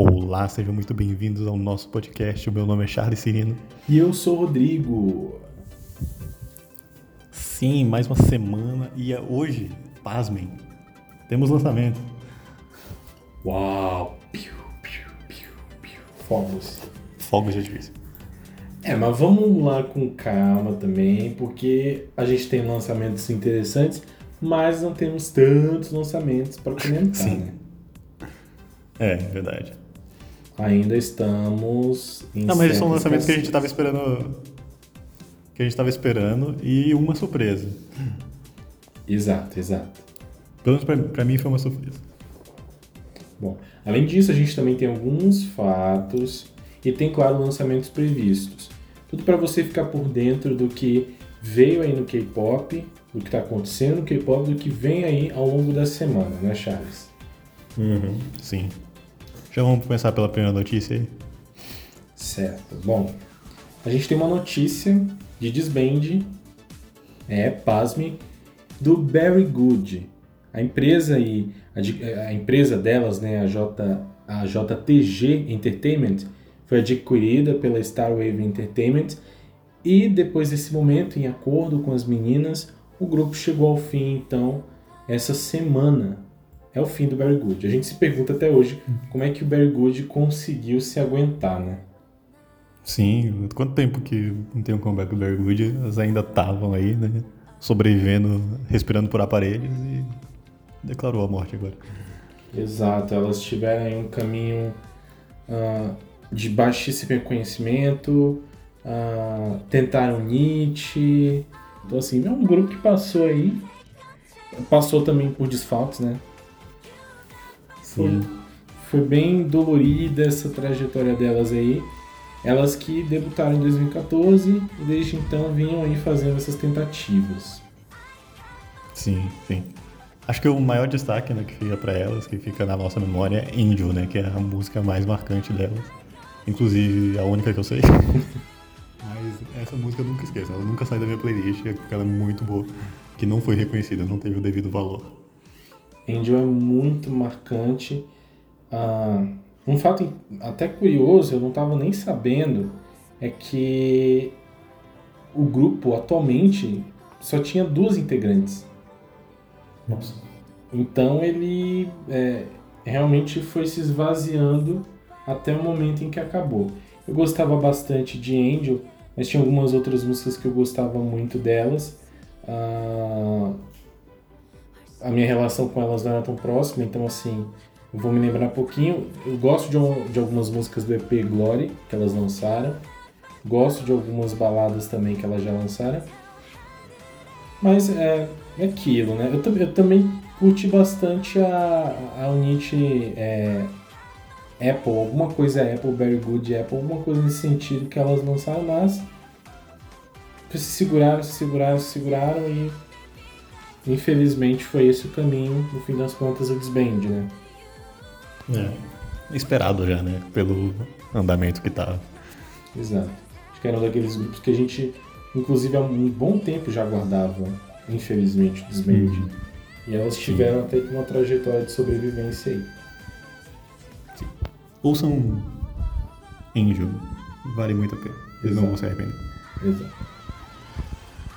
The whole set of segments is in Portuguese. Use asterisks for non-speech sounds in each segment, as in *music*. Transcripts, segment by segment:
Olá, sejam muito bem-vindos ao nosso podcast. O meu nome é Charles Cirino. E eu sou o Rodrigo. Sim, mais uma semana e é hoje, pasmem, temos lançamento. Uau! Piu, piu, piu, piu. Fogos. Fogos de artifício. É, mas vamos lá com calma também, porque a gente tem lançamentos interessantes, mas não temos tantos lançamentos para comentar, Sim. né? É, verdade. Ainda estamos em Não, mas são certa lançamentos que a gente estava esperando. Que a gente estava esperando e uma surpresa. Exato, exato. Pelo menos pra, pra mim foi uma surpresa. Bom, além disso, a gente também tem alguns fatos e tem, claro, lançamentos previstos. Tudo para você ficar por dentro do que veio aí no K-pop, do que está acontecendo no K-pop, do que vem aí ao longo da semana, né, Charles? Sim. Já vamos começar pela primeira notícia aí? Certo. Bom, a gente tem uma notícia de desband, é, pasme, do Very Good. A empresa aí, a, a empresa delas, né, a, J, a JTG Entertainment, foi adquirida pela Starwave Entertainment e depois desse momento, em acordo com as meninas, o grupo chegou ao fim, então, essa semana. É o fim do Very Good. A gente se pergunta até hoje como é que o Very Good conseguiu se aguentar, né? Sim, quanto tempo que não tem um comeback do Barry Good, elas ainda estavam aí, né? Sobrevivendo, respirando por aparelhos e declarou a morte agora. Exato, elas tiveram aí um caminho ah, de baixíssimo reconhecimento, ah, tentaram Nietzsche. Então, assim, é um grupo que passou aí, passou também por desfalques, né? Foi, Sim. foi bem dolorida essa trajetória delas aí. Elas que debutaram em 2014 e desde então vinham aí fazendo essas tentativas. Sim, sim. Acho que o maior destaque né, que fica pra elas, que fica na nossa memória, é Angel, né? Que é a música mais marcante delas. Inclusive, a única que eu sei. *laughs* Mas essa música eu nunca esqueço. Ela nunca sai da minha playlist, porque ela é muito boa. Que não foi reconhecida, não teve o devido valor. Angel é muito marcante. Ah, um fato até curioso, eu não estava nem sabendo, é que o grupo atualmente só tinha duas integrantes. Nossa. Então ele é, realmente foi se esvaziando até o momento em que acabou. Eu gostava bastante de Angel, mas tinha algumas outras músicas que eu gostava muito delas. Ah, a minha relação com elas não era tão próxima, então assim, vou me lembrar um pouquinho. Eu gosto de, um- de algumas músicas do EP Glory que elas lançaram. Gosto de algumas baladas também que elas já lançaram. Mas é, é aquilo, né? Eu, eu também curti bastante a, a Unity é, Apple, alguma coisa Apple, Very Good Apple, alguma coisa nesse sentido que elas lançaram, mas se seguraram, se seguraram, se seguraram e infelizmente foi esse o caminho, no fim das contas, o desband, né? É. Esperado já, né? Pelo andamento que tá. Exato. Acho que era um daqueles grupos que a gente, inclusive, há um bom tempo já aguardava, infelizmente, o desband. Uhum. E elas tiveram até que uma trajetória de sobrevivência aí. Ouçam Angel. Vale muito a pena. Eles não vão se arrepender. Exato.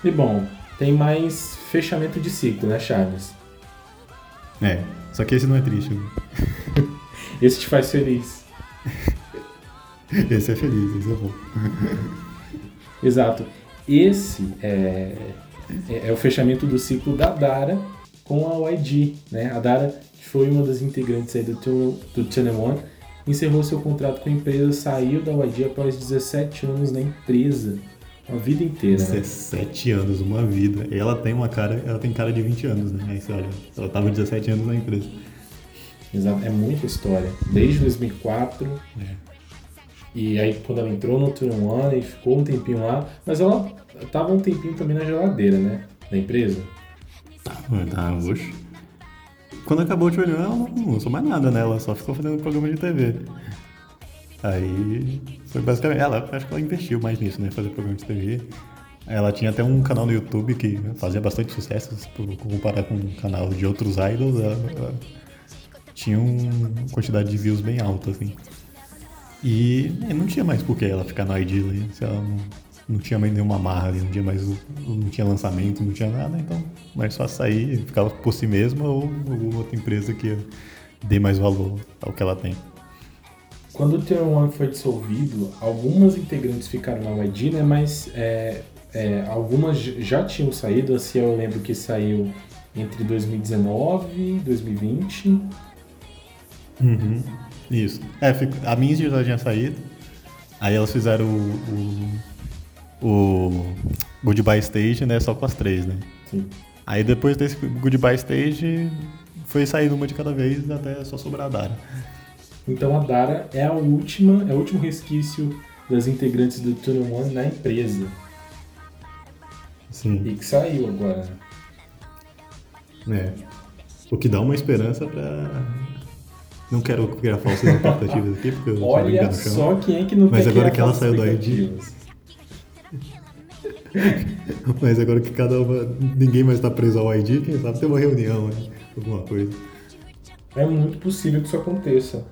E bom, tem mais fechamento de ciclo, né, Charles? É. Só que esse não é triste. né? *laughs* Esse te faz feliz. *laughs* Esse é feliz, esse é bom. *laughs* Exato. Esse é, é, é o fechamento do ciclo da Dara com a YG, né? A Dara, que foi uma das integrantes aí do Two- do Channel One, encerrou seu contrato com a empresa, saiu da YG após 17 anos na empresa. Uma vida inteira, né? 17 anos, uma vida. E ela tem uma cara, ela tem cara de 20 anos, né? Aí você olha, ela tava 17 anos na empresa. Exato, é muita história. Desde 2004. E aí quando ela entrou no Tour One e ficou um tempinho lá, mas ela tava um tempinho também na geladeira, né? Da empresa. Tá, tá, oxe. Quando acabou o Tchulhão, ela não lançou mais nada, né? Ela só ficou fazendo programa de TV. Aí foi basicamente. Ela acho que ela investiu mais nisso, né? Fazer programa de TV. Ela tinha até um canal no YouTube que fazia bastante sucesso, se comparar com um canal de outros idols. Ela, ela tinha uma quantidade de views bem alta, assim. E é, não tinha mais por que ela ficar no ID ali, se ela não, não tinha mais nenhuma marra não tinha mais não tinha lançamento, não tinha nada, então mais só sair, ficava por si mesma ou alguma outra empresa que dê mais valor ao que ela tem. Quando o Tier 1 foi dissolvido, algumas integrantes ficaram na YG, né? Mas é, é, algumas já tinham saído, assim eu lembro que saiu entre 2019 e 2020. Uhum, isso. É, a Minzy já tinha saído. Aí elas fizeram o, o, o Goodbye Stage, né? Só com as três, né? Sim. Aí depois desse Goodbye Stage, foi saindo uma de cada vez até só sobrar a Dara. Então a Dara é a última, é o último resquício das integrantes do Tunnel One na empresa. Sim. E que saiu agora. É. O que dá uma esperança pra. Não quero criar falsas expectativas aqui, porque eu Olha só quem é que não Mas agora que ela saiu do ID. Mas agora que cada uma. ninguém mais está preso ao ID, quem sabe tem uma reunião, né? alguma coisa. É muito possível que isso aconteça.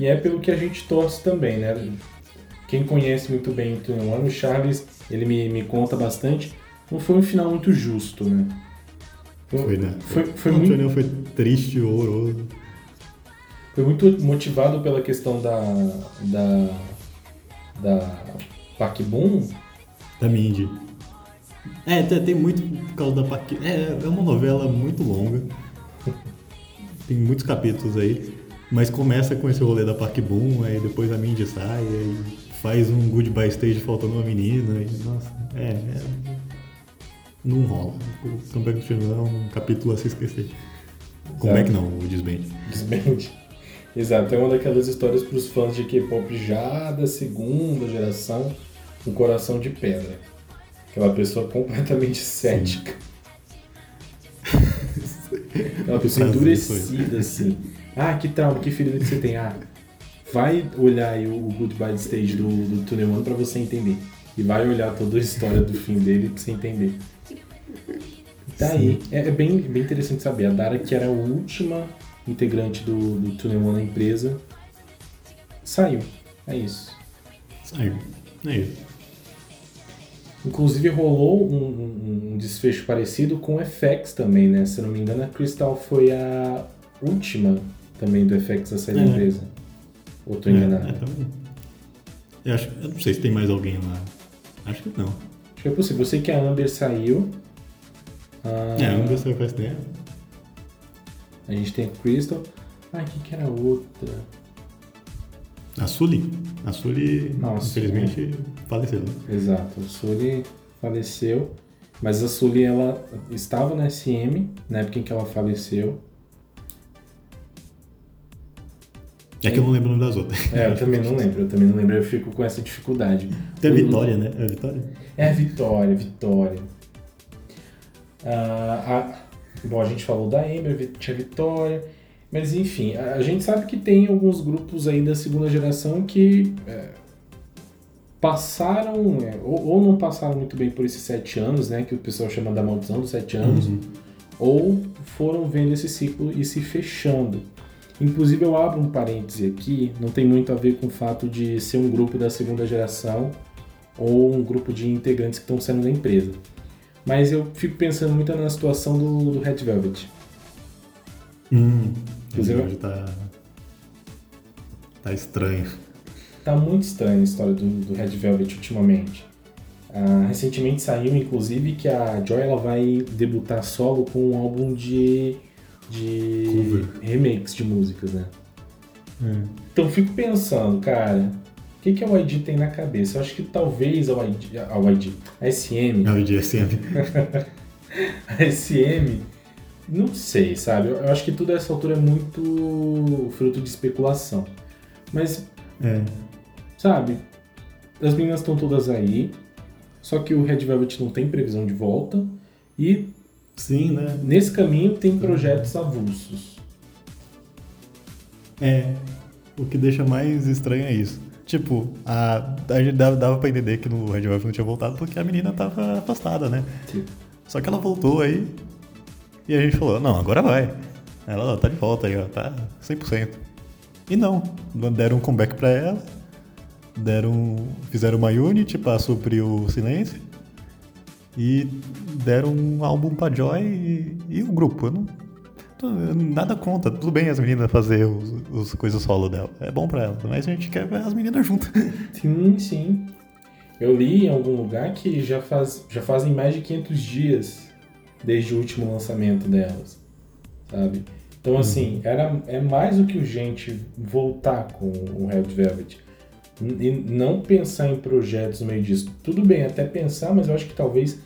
E é pelo que a gente torce também, né? Quem conhece muito bem o One, o Charles, ele me, me conta bastante. Não foi um final muito justo, né? Foi, né? Foi, foi, o muito, foi triste, horroroso. Foi muito motivado pela questão da. da. da Park Boom. Da Mindy. É, tem muito por causa da Park. É, é uma novela muito longa. *laughs* tem muitos capítulos aí. Mas começa com esse rolê da Park Boom, aí depois a Mindy sai, aí faz um goodbye stage faltando uma menina, e nossa, é, é não rola. O Comeback do é um capítulo a se esquecer. Como é que não, o Desband? Desband. *laughs* Exato, é uma daquelas histórias para os fãs de K-pop já da segunda geração, um coração de pedra. Aquela pessoa completamente cética. *laughs* Aquela pessoa endurecida, assim. Ah, que trauma, que ferida que você tem. Ah, vai olhar aí o, Goodbye Stage do, do Tunnel One pra você entender. E vai olhar toda a história do fim dele pra você entender. Tá aí. É, é, bem, bem interessante saber. A Dara, que era a última integrante do, do Tunnel One na empresa, saiu. É isso. Saiu. É isso. Inclusive rolou um, um, um, desfecho parecido com o FX também, né? Se não me engano, a Crystal foi a última também do FX a da é. empresa. Ou tô enganado? É, é, eu, acho, eu não sei se tem mais alguém lá. Acho que não. Acho que é possível. Eu sei que a Amber saiu. Ah, é, a Amber saiu faz tempo. A gente tem a Crystal. Ah, quem que era a outra? A Sully. A Sully, Nossa, infelizmente, é. faleceu. Né? Exato. A Sully faleceu. Mas a Sully, ela estava na SM na época em que ela faleceu. É que eu não lembro o nome das outras. É, eu também não lembro, eu também não lembro, eu fico com essa dificuldade. Tem a Vitória, né? É a Vitória? É a Vitória, Vitória. Ah, a... Bom, a gente falou da Ember, tinha Vitória, mas enfim, a gente sabe que tem alguns grupos aí da segunda geração que é, passaram, é, ou, ou, não passaram muito bem por esses sete anos, né? Que o pessoal chama da maldição dos sete anos, uhum. ou foram vendo esse ciclo e se fechando. Inclusive eu abro um parêntese aqui, não tem muito a ver com o fato de ser um grupo da segunda geração ou um grupo de integrantes que estão saindo da empresa. Mas eu fico pensando muito na situação do, do Red Velvet. Hum, Inclusive, hoje tá, tá estranho. Tá muito estranha a história do, do Red Velvet ultimamente. Ah, recentemente saiu, inclusive, que a Joy ela vai debutar solo com um álbum de de Cover. remakes de músicas, né? É. Então fico pensando, cara, o que, que a YG tem na cabeça? Eu acho que talvez a YG, a, YG, a SM. A YG, SM. a SM, *laughs* não sei, sabe? Eu acho que tudo a essa altura é muito fruto de especulação. Mas, é. sabe? As meninas estão todas aí, só que o Red Velvet não tem previsão de volta. E Sim, né? Nesse caminho tem projetos avulsos. É. O que deixa mais estranho é isso. Tipo, a, a gente dava, dava pra entender que no Red Wolf não tinha voltado porque a menina tava afastada, né? Sim. Só que ela voltou aí e a gente falou, não, agora vai. Ela ó, tá de volta aí, ó, tá 100%. E não, deram um comeback pra ela, deram, fizeram uma Unity pra suprir o silêncio e deram um álbum pra Joy e, e o grupo. Eu não, nada conta, tudo bem as meninas fazer os, os coisas solo dela, é bom pra ela, mas a gente quer ver as meninas juntas. *laughs* Sim, sim. Eu li em algum lugar que já, faz, já fazem mais de 500 dias desde o último lançamento delas, sabe? Então, assim, uhum. era, é mais do que urgente voltar com o Red Velvet. E não pensar em projetos no meio disso. Tudo bem, até pensar, mas eu acho que talvez,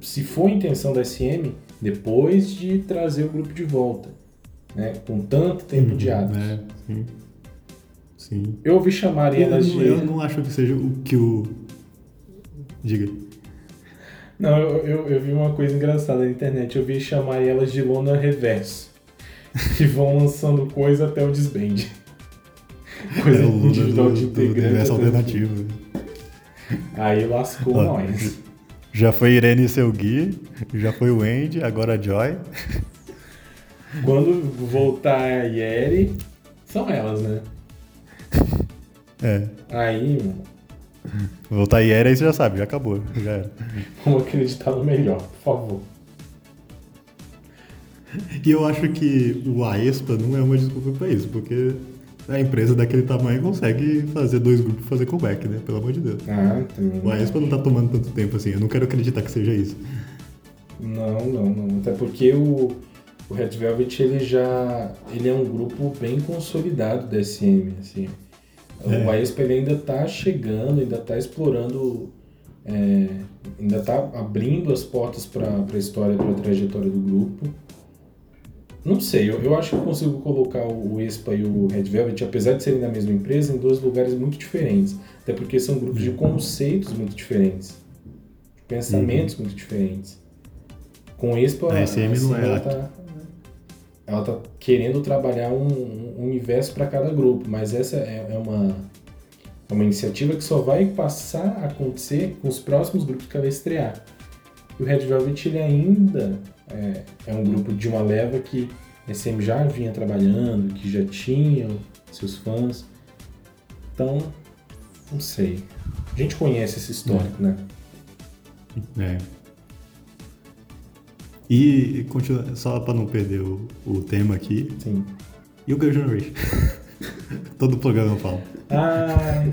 se for a intenção da SM, depois de trazer o grupo de volta, né? Com tanto tempo uhum, de atos. É, sim. sim. Eu ouvi chamar elas de... Eu não acho que seja o que o... Diga. Não, eu, eu, eu, vi uma coisa engraçada na internet. Eu vi chamar elas de lona reverso. que vão lançando coisa até o desband. *laughs* Coisa individual do, de integrante. Do alternativo. Aí lascou Ó, nós. Já foi Irene e seu Gui, já foi o Andy, agora a Joy. Quando voltar a Yeri, são elas, né? É. Aí, mano. Voltar a Yeri aí você já sabe, já acabou. Já era. Vamos acreditar no melhor, por favor. E eu acho que o Aespa não é uma desculpa pra isso, porque a empresa daquele tamanho consegue fazer dois grupos fazer comeback, né? Pelo amor de Deus. Ah, também. O Aespa não tá tomando tanto tempo assim, eu não quero acreditar que seja isso. Não, não, não. Até porque o, o Red Velvet ele já ele é um grupo bem consolidado da SM, assim. É. O Aespa ele ainda tá chegando, ainda tá explorando, é, ainda tá abrindo as portas para a história, para a trajetória do grupo. Não sei, eu, eu acho que eu consigo colocar o, ESPA e o Red Velvet, apesar de serem da mesma empresa, em dois lugares muito diferentes. Até porque são grupos de conceitos muito diferentes, de pensamentos uhum. muito diferentes. Com o ESPA, a SM assim, não é ela, tá, ela tá querendo trabalhar um, um universo para cada grupo, mas essa é, é uma, é uma iniciativa que só vai passar a acontecer com os próximos grupos que ela estrear. E o Red Velvet ele ainda é, é um grupo de uma leva que a SM já vinha trabalhando, que já tinham seus fãs. Então, não sei. A gente conhece esse histórico, é. né? É. E, continua, só para não perder o, o, tema aqui. Sim. E o Girl Generation? *laughs* Todo programa eu falo. Ai.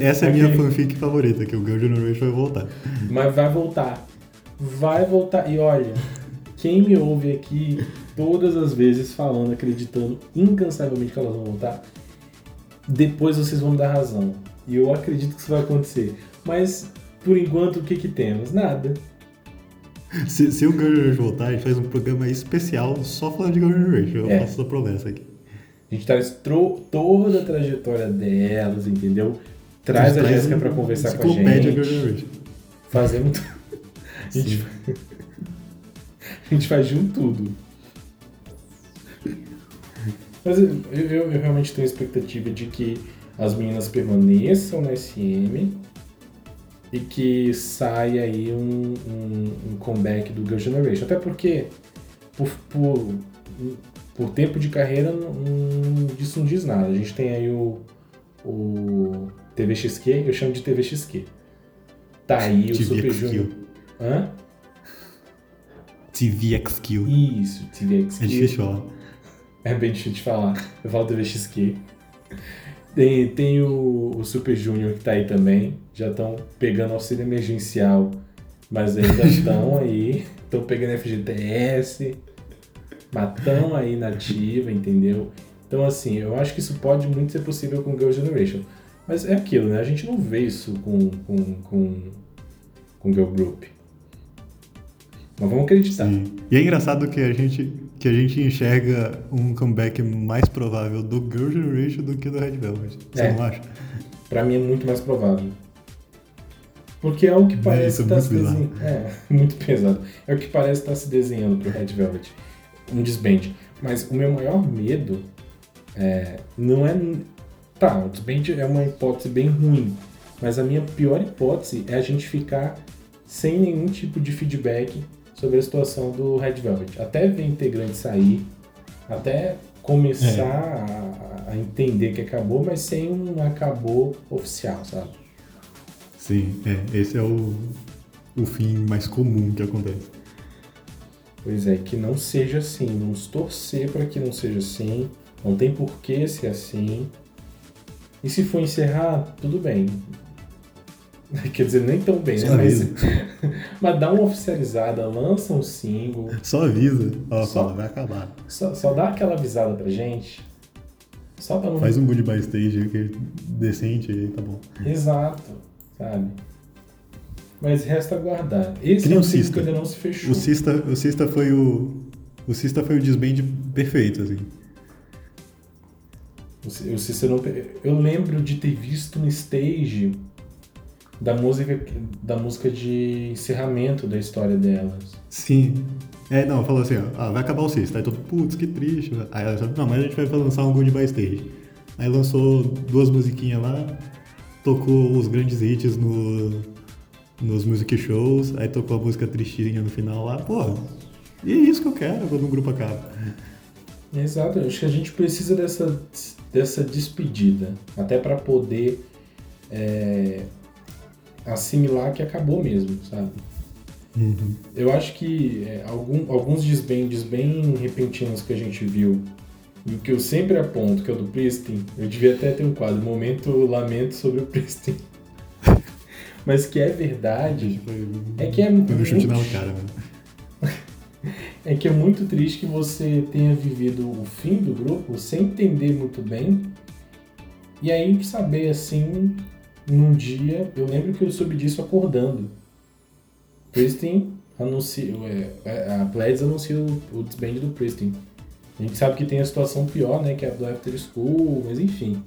Essa é a minha fanfic favorita, que o Girl Generation vai voltar. Mas vai voltar vai voltar. E olha, quem me ouve aqui todas as vezes falando, acreditando incansavelmente que elas vão voltar, depois vocês vão me dar razão. E eu acredito que isso vai acontecer. Mas, por enquanto, o que que temos? Nada. Se, se o Girl voltar, a gente faz um programa especial só falando de Girl Generation. Eu é. faço essa promessa aqui. A gente traz toda a trajetória delas, entendeu? Traz a, a Jéssica um pra conversar com a gente. Girl Generation. Fazemos a gente, *laughs* a gente faz de um tudo. Mas eu, eu, eu, realmente tenho a expectativa de que as meninas permaneçam na SM e que saia aí um, um, um comeback do Girl Generation. Até porque, por, por, por tempo de carreira, não, disso não diz nada. A gente tem aí o, o TVXQ, eu chamo de TVXQ. Tá aí o Super Junior. Hã? TVXQ. Isso, TVXQ. É difícil falar. É bem difícil de falar. Eu falo TVXQ. Tem, tem o, o Super Junior que tá aí também. Já estão pegando auxílio emergencial, mas ainda *laughs* estão aí. Estão pegando FGTS. Mas estão aí na ativa, entendeu? Então, assim, eu acho que isso pode muito ser possível com Girl Generation. Mas é aquilo, né? A gente não vê isso com, com, com, com Girl Group. Mas vamos acreditar. Sim. E é engraçado que a gente que a gente enxerga um comeback mais provável do Girl Generation do que do Red Velvet. Você é. não acha? Pra mim é muito mais provável. Porque é o que é, parece estar tá se desenhando. É, *laughs* muito pesado. É o que parece estar tá se desenhando pro Red Velvet. Um desband. Mas o meu maior medo é, não é. Tá, o desband é uma hipótese bem ruim. Mas a minha pior hipótese é a gente ficar sem nenhum tipo de feedback sobre a situação do Red Velvet. Até ver integrante sair, até começar é. a, a, entender que acabou, mas sem um acabou oficial, sabe? Sim, é, esse é o, o fim mais comum que acontece. Pois é, que não seja assim. Vamos torcer para que não seja assim. Não tem por que ser assim. E se for encerrar, tudo bem. *laughs* Quer dizer, nem tão bem, né? Mas, *laughs* mas dá uma oficializada, lança um single. Só avisa. Ó, só, fala, vai acabar. Só, só dá aquela avisada pra gente. Só pra não... Faz um goodbye stage que decente aí, tá bom. Exato, sabe? Mas resta aguardar. Esse é um Cista. que ainda não se fechou. O Cista, o Cista foi o. O Cista foi o desband perfeito, assim. O Cista não. Eu lembro de ter visto no stage da música, da música de encerramento da história delas. Sim. É, não, falou assim, ó, ah, vai acabar o Cista. Aí todo, putz, que triste. Aí ela falou, não, mas a gente vai lançar um Goodbye Stage. Aí lançou duas musiquinhas lá, tocou os grandes hits no, nos music shows, aí tocou a música tristinha no final lá, pô, e é isso que eu quero quando um grupo acaba. Exato, acho que a gente precisa dessa, dessa despedida, até para poder é, assimilar que acabou mesmo, sabe? Uhum. Eu acho que é, algum, alguns desbendes bem repentinos que a gente viu, e o que eu sempre aponto, que é o do Pristin, eu devia até ter um quadro, momento lamento sobre o Pristin. *laughs* Mas que é verdade, é que é muito... chute na cara, mano. *laughs* É que é muito triste que você tenha vivido o fim do grupo sem entender muito bem, e aí saber assim num dia, eu lembro que eu soube disso acordando. Pristin anuncia, é, é, a Pledis anuncia o, o do Pristin. A gente sabe que tem a situação pior, né, que é a do After School, mas enfim.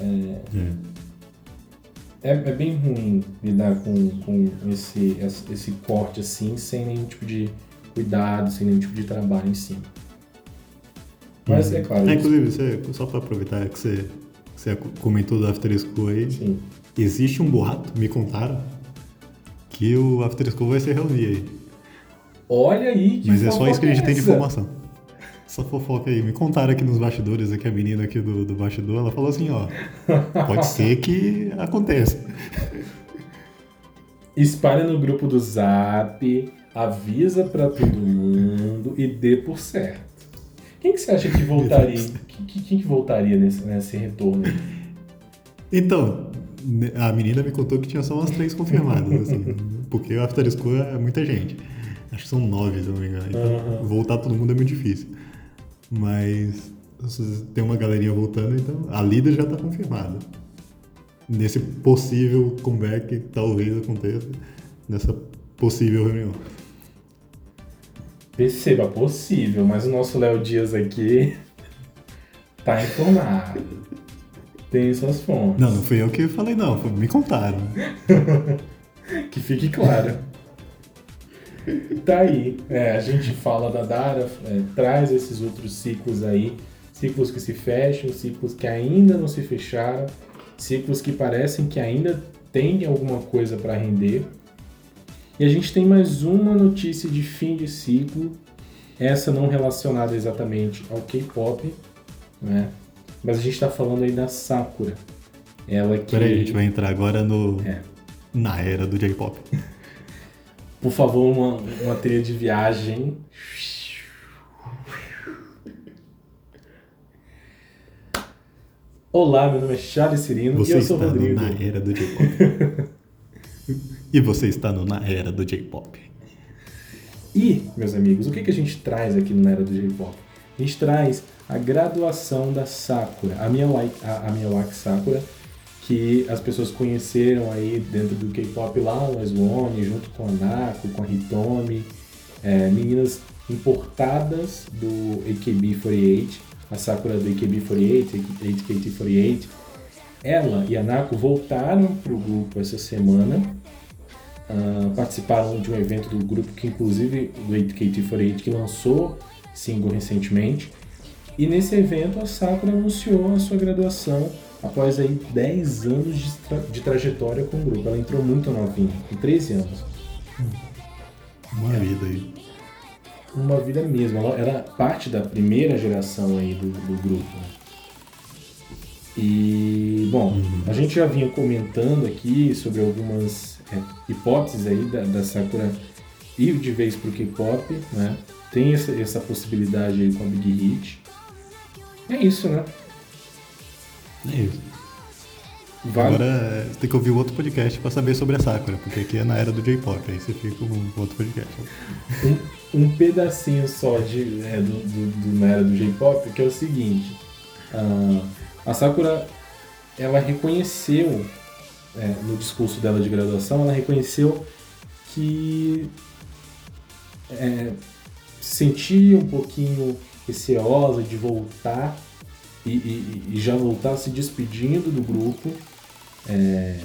É, é, é bem ruim lidar com, com esse, esse corte assim, sem nenhum tipo de cuidado, sem nenhum tipo de trabalho em cima. Mas é claro. É, inclusive, você, só para aproveitar que você, você comentou do After School aí. Sim. Existe um boato, me contaram, que o After School vai se reunir aí. Olha aí, que Mas é só isso que a gente tem de informação. Só fofoca aí. Me contaram aqui nos bastidores, aqui a menina aqui do, do bastidor, ela falou assim, ó, pode ser que aconteça. Espalha no grupo do Zap, avisa para todo mundo e dê por certo. Quem que você acha que voltaria? Quem, quem que voltaria nesse, nesse retorno? Então, a menina me contou que tinha só umas três confirmadas, assim, *laughs* porque o After School é muita gente. Acho que são nove, se não me engano. Então, uhum. voltar todo mundo é muito difícil. Mas tem uma galerinha voltando, então a líder já está confirmada. Nesse possível comeback que talvez aconteça, nessa possível reunião. Perceba, possível, mas o nosso Léo Dias aqui tá informado tem suas fontes. Não, não fui eu que falei, não, me contaram. *laughs* que fique claro. tá aí. É, a gente fala da Dara, é, traz esses outros ciclos aí, ciclos que se fecham, ciclos que ainda não se fecharam, ciclos que parecem que ainda tem alguma coisa para render. E a gente tem mais uma notícia de fim de ciclo, essa não relacionada exatamente ao K-pop, né? Mas a gente tá falando aí da Sakura. Ela que. Peraí, a gente vai entrar agora no. É. Na era do J-pop. *laughs* Por favor, uma, uma trilha de viagem. Olá, meu nome é Charles Cirino você e eu sou o Rodrigo. na era do J-pop. *laughs* e você está no Na Era do J-pop. E, meus amigos, o que, que a gente traz aqui no Na Era do J-pop? A gente traz a graduação da Sakura, a Miyawaki, a, a Miyawaki Sakura, que as pessoas conheceram aí dentro do K-pop lá, o Swan, junto com a Nako, com a Hitomi, é, meninas importadas do AKB48, a Sakura do AKB48, 8KT48. Ela e a Nako voltaram para o grupo essa semana, uh, participaram de um evento do grupo que inclusive do 8KT48 que lançou single recentemente e nesse evento a Sakura anunciou a sua graduação após aí 10 anos de, tra de trajetória com o grupo. Ela entrou muito novinha, com 13 anos. Uma vida aí. uma vida mesmo. Ela era parte da primeira geração aí do, do grupo. E, bom, uhum. a gente já vinha comentando aqui sobre algumas é, hipóteses aí da, da Sakura ir de vez pro K-pop, né? Tem essa, essa possibilidade aí com a Big Hit. É isso, né? É isso. Vale. Agora é, você tem que ouvir o outro podcast para saber sobre a Sakura, porque aqui é na era do J-pop, aí você fica com um outro podcast. Um, um pedacinho só de, é, do, do, do, na era do J-pop, que é o seguinte. Uh, a Sakura, ela reconheceu, é, no discurso dela de graduação, ela reconheceu que é, se sentia um pouquinho receosa de voltar e, e, e, já voltar se despedindo do grupo. É,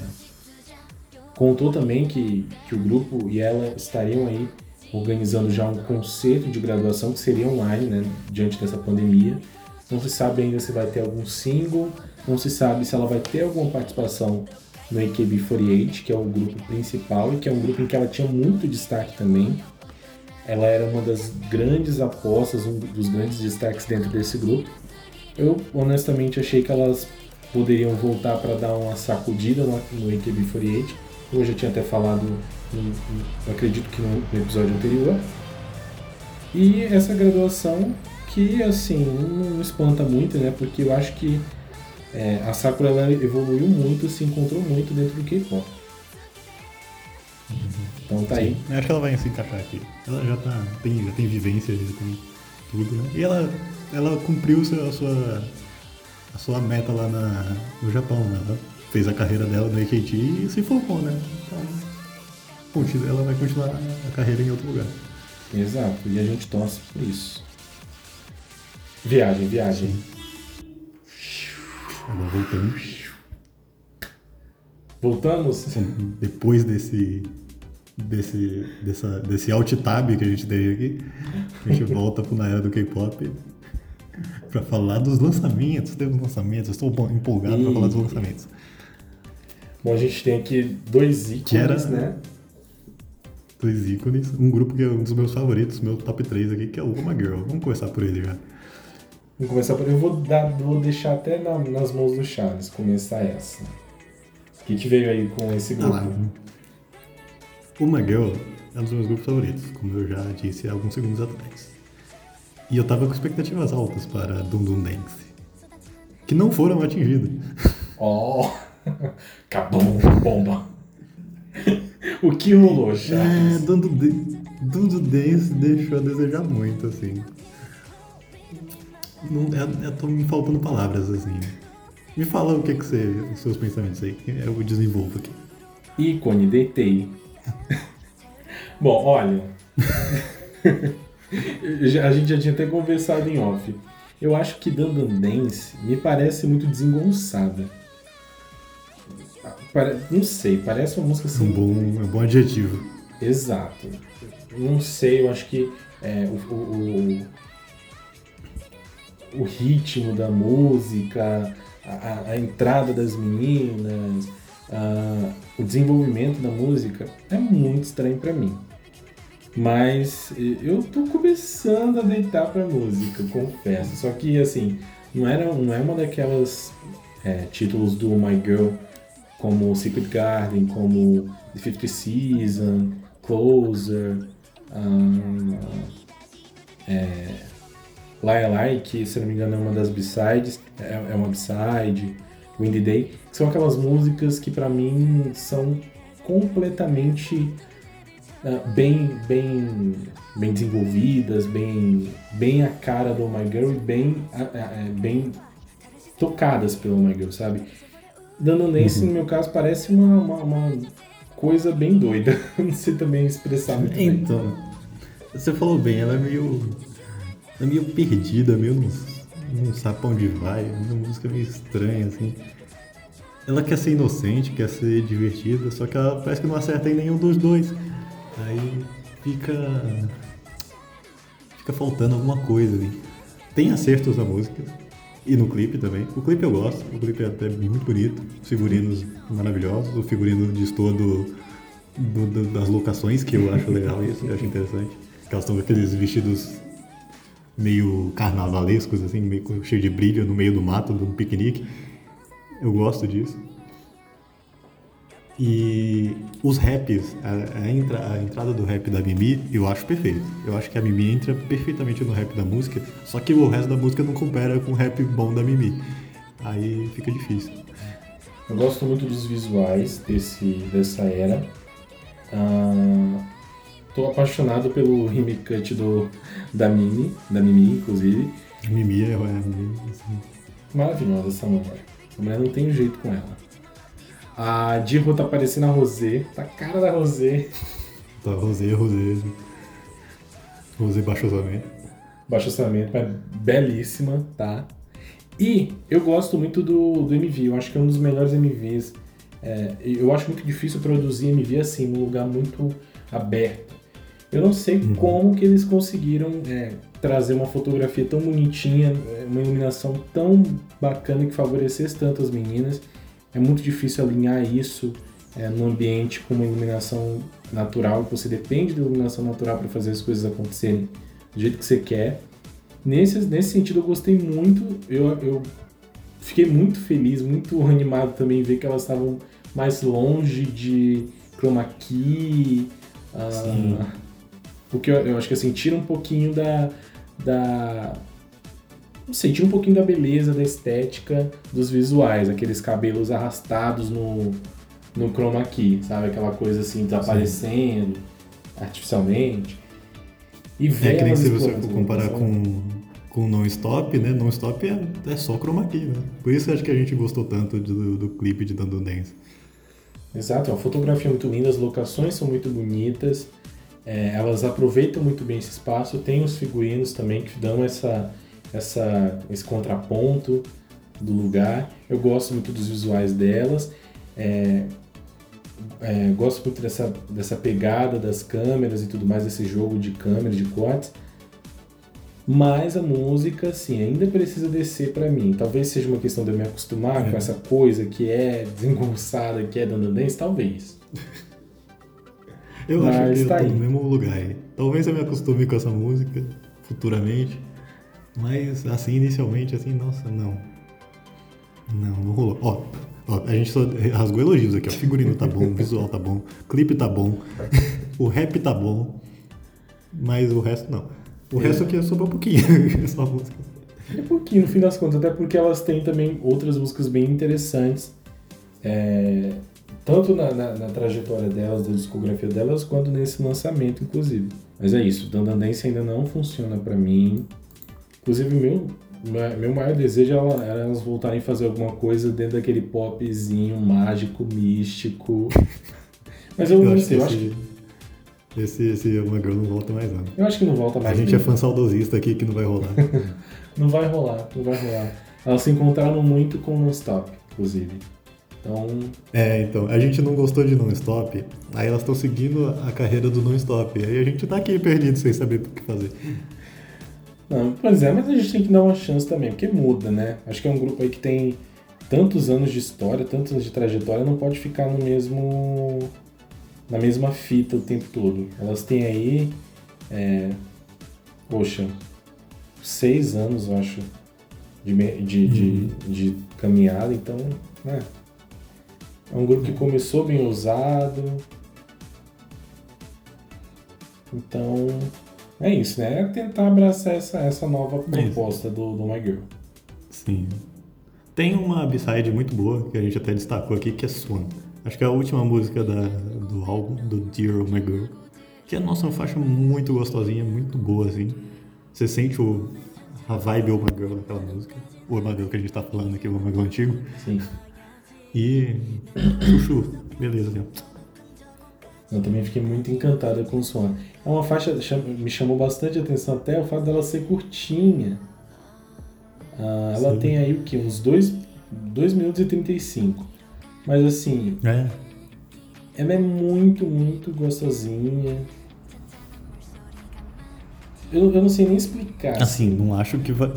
contou também que, que o grupo e ela estariam aí organizando já um concerto de graduação que seria online, né, diante dessa pandemia. Não se sabe ainda se vai ter algum single, não se sabe se ela vai ter alguma participação no AKB48, que é o grupo principal e que é um grupo em que ela tinha muito destaque também. Ela era uma das grandes apostas, um dos grandes destaques dentro desse grupo. Eu honestamente achei que elas poderiam voltar para dar uma sacudida no, no AKB48. Eu já tinha até falado, no, no, acredito que no, no episódio anterior. E essa graduação que assim não espanta muito, né? Porque eu acho que é, a Sakura ela evoluiu muito, se encontrou muito dentro do K-pop. Então tá aí. Eu acho que ela vai se encaixar aqui. Ela já, tá, tem, já tem vivência, já tem tudo, né? E ela, ela cumpriu a sua, a sua meta lá na, no Japão, né? Ela fez a carreira dela no AKT e se formou, né? Então, ela vai continuar a carreira em outro lugar. Exato, e a gente torce por isso. Viagem, viagem. Agora voltamos. Voltamos? Depois desse. Desse, dessa, desse alt tab que a gente teve aqui, a gente *laughs* volta para na era do K-pop para falar dos lançamentos. Temos lançamentos, estou empolgado para falar dos lançamentos. Bom, a gente tem aqui dois ícones, era, né? Dois ícones. Um grupo que é um dos meus favoritos, meu top 3 aqui, que é o Uma Girl. Vamos começar por ele já. Vamos começar por. Eu vou, dar, vou deixar até na, nas mãos do Charles começar essa. O que, que veio aí com esse grupo? Ah, o Maguel é um dos meus grupos favoritos, como eu já disse há alguns segundos atrás. E eu tava com expectativas altas para Dum Dum Dance, que não foram atingidas. *laughs* Oh! Acabou bomba! *laughs* o que rolou, Charles? É, Dum Dum Dance deixou a desejar muito, assim. Não, eu, eu tô me faltando palavras, assim. Me fala o que que você, os seus pensamentos aí, eu desenvolvo aqui. Ícone, deitei. *laughs* Bom, olha. *laughs* a gente já tinha até conversado em off. Eu acho que Dandan Dance me parece muito desengonçada. Não sei, parece uma música assim. Um bom, um bom adjetivo. Exato. Não sei, eu acho que é, o, o, o ritmo da música, a, a entrada das meninas, a, o desenvolvimento da música é muito estranho para mim. Mas eu tô começando a deitar pra música, confesso. Só que assim, não, era, não é uma daquelas é, títulos do My Girl como Secret Garden, como The Fifth Season, Closer, um, é, Lie Lie, que se não me engano é uma das B-sides, é, é uma B-side, Windy Day, que são aquelas músicas que para mim são completamente uh, bem, bem, bem desenvolvidas, bem, bem a cara do My Girl e bem, uh, uh, bem tocadas pelo My Girl, sabe? Dando Dance, uhum. no meu caso, parece uma, uma, uma coisa bem doida. *laughs* não sei também expressar muito então, bem. você falou bem, ela é meio é meio perdida, meio não, sabe pra onde vai, uma música meio estranha, assim. Ela quer ser inocente, quer ser divertida, só que ela parece que não acerta em nenhum dos dois. Aí fica. fica faltando alguma coisa ali. Tem acertos na música, e no clipe também. O clipe eu gosto, o clipe é até muito bonito, figurinos maravilhosos, o figurino diz todo do, do, das locações, que eu acho legal isso, eu acho interessante. elas estão com aqueles vestidos meio carnavalescos, assim, meio cheio de brilho no meio do mato, de um piquenique. Eu gosto disso. E os raps, a, a, entra, a, entrada do rap da Mimi, eu acho perfeito. Eu acho que a Mimi entra perfeitamente no rap da música, só que o resto da música não compara com o rap bom da Mimi. Aí fica difícil. Eu gosto muito dos visuais desse, dessa era. Uh, tô apaixonado pelo rime cut do, da Mimi, da Mimi, inclusive. Mimi é, é assim. maravilhosa essa mulher. Essa mulher não tem jeito com ela. A Dirro tá parecendo a Rosé. Tá a cara da Rosé. Tá, Rosé, Rosé. Rosé baixo orçamento. Baixo orçamento, mas belíssima, tá? E eu gosto muito do, do MV. Eu acho que é um dos melhores MVs. É, eu acho muito difícil produzir MV assim, num lugar muito aberto. Eu não sei uhum. como que eles conseguiram é, trazer uma fotografia tão bonitinha, é, uma iluminação tão bacana que favorecesse tanto as meninas é muito difícil alinhar isso é, no ambiente com uma iluminação natural, você depende da iluminação natural para fazer as coisas acontecerem do jeito que você quer. Nesse, nesse sentido, eu gostei muito, eu, eu fiquei muito feliz, muito *laughs* animado também ver que elas estavam mais longe de chroma key, uh, porque eu, eu acho que assim, tira um pouquinho da, da não sei, tinha um pouquinho da beleza, da estética dos visuais, aqueles cabelos arrastados no, no chroma key, sabe? Aquela coisa assim, desaparecendo Sim. artificialmente. E é que nem se você for comparar com, com non-stop, né? Non-stop é, é só chroma key, né? Por isso acho que a gente gostou tanto do, do clipe de Dando Dance. Exato, é uma fotografia muito linda, as locações são muito bonitas, é, elas aproveitam muito bem esse espaço, tem os figurinos também que dão essa essa, esse contraponto do lugar. Eu gosto muito dos visuais delas. É, é, gosto muito dessa, dessa pegada das câmeras e tudo mais, desse jogo de câmeras, de cortes. Mas a música, sim, ainda precisa descer para mim. Talvez seja uma questão de eu me acostumar é. com essa coisa que é desengonçada, que é dando dance, talvez. *laughs* Eu Mas acho que tá eu tô no mesmo lugar. Talvez eu me acostume com essa música futuramente. Mas assim, inicialmente, assim, nossa, não. Não, não rolou. Ó, ó, a gente só rasgou elogios aqui, ó. Figurino tá bom, visual tá bom, clipe tá bom, *laughs* o rap tá bom, mas o resto não. O é. resto aqui é só um pouquinho, *laughs* é só música. É pouquinho, no fim das contas, até porque elas têm também outras músicas bem interessantes. É, tanto na, na, na, trajetória delas, da discografia delas, quanto nesse lançamento, inclusive. Mas é isso, Dandandense ainda não funciona para mim. Inclusive, meu, meu maior desejo era elas voltarem a fazer alguma coisa dentro daquele popzinho mágico, místico. *laughs* Mas eu, eu não sei, eu acho que. Esse, esse Uma Girl não volta mais, não. Eu acho que não volta mais. A gente é fã saudosista aqui que não vai rolar. *laughs* não vai rolar, não vai rolar. Elas se encontraram muito com Non-Stop, inclusive. Então. É, então, a gente não gostou de Non-Stop, aí elas estão seguindo a carreira do Non-Stop. Aí a gente tá aqui perdido sem saber o que fazer. Não, pois é, mas a gente tem que dar uma chance também, porque muda, né? Acho que é um grupo aí que tem tantos anos de história, tantos anos de trajetória, não pode ficar no mesmo. na mesma fita o tempo todo. Elas têm aí. É, poxa, seis anos, eu acho, de, de, uhum. de, de, caminhada, então. É, é um grupo que começou bem ousado. Então, é isso, né? É tentar abraçar essa, essa nova proposta do, do My Girl. Sim. Tem uma b-side muito boa, que a gente até destacou aqui, que é Swan. Acho que é a última música da, do álbum, do Dear My Girl. Que é, nossa, uma faixa muito gostosinha, muito boa, assim. Você sente o, a vibe Oh My Girl daquela música. O Oh My Girl que a gente tá falando aqui, o Oh My Girl antigo. Sim. E... Chuchu. Beleza, assim. Eu também fiquei muito encantada com o Swan. É uma faixa me chamou bastante atenção até o fato dela ser curtinha. Ah, ela Sim. tem aí o que? Uns 2 minutos e 35. Mas assim. É. Ela é muito, muito gostosinha. Eu, eu não sei nem explicar. Assim, assim. não acho que vai.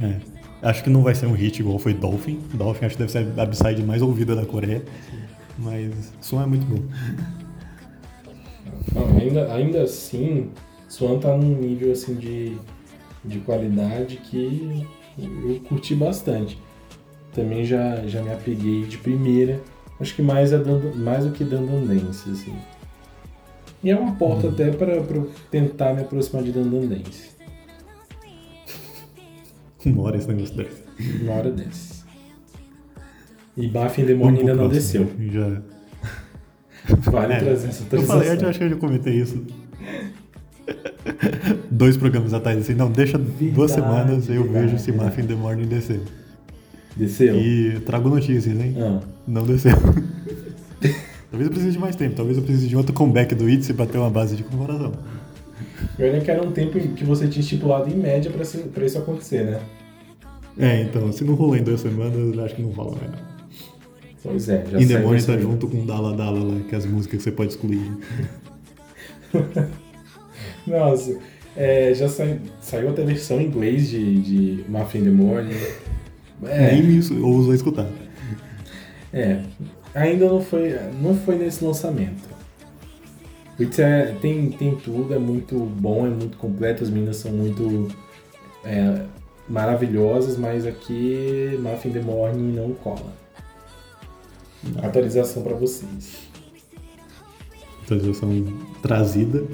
É. Acho que não vai ser um hit igual foi Dolphin. Dolphin acho que deve ser a upside mais ouvida da Coreia. Mas som é muito bom. ainda, ainda assim, Swan tá num nível assim de, de qualidade que eu curti bastante. Também já, já me apeguei de primeira, acho que mais, a Dan, mais do que Dandandense, assim. E é uma porta Hum. até para tentar me aproximar de Dandandense, Uma hora esse negócio desse. uma hora dessas. E the Morning ainda não desceu. Já. Vale É, trazer essa Eu falei, eu acho que eu já comentei isso. Dois programas atrás, assim, não, deixa duas Verdade, semanas eu verdade, vejo se. Muffin the Morning descer. Desceu? E trago notícias, hein? Ah. Não desceu. *laughs* talvez eu precise de mais tempo, talvez eu precise de outro comeback do ITZY pra ter uma base de comparação. Eu ainda quero um tempo em que você tinha estipulado em média pra isso acontecer, né? É, então, se não rolou em duas semanas, eu acho que não rola mais. não. Pois é, já Morning esse tá junto com Dala Dala lá, que é as músicas que você pode excluir. *laughs* Nossa, é, já sai- saiu até a versão em inglês de, de the Morning. É, Nem isso- ouso a escutar. é, ainda não foi, não foi nesse lançamento. Wits é, tem, tem tudo, é muito bom, é muito completo, as meninas são muito é, maravilhosas, mas aqui Muffin in the Morning não cola. Atualização pra vocês. Atualização trazida.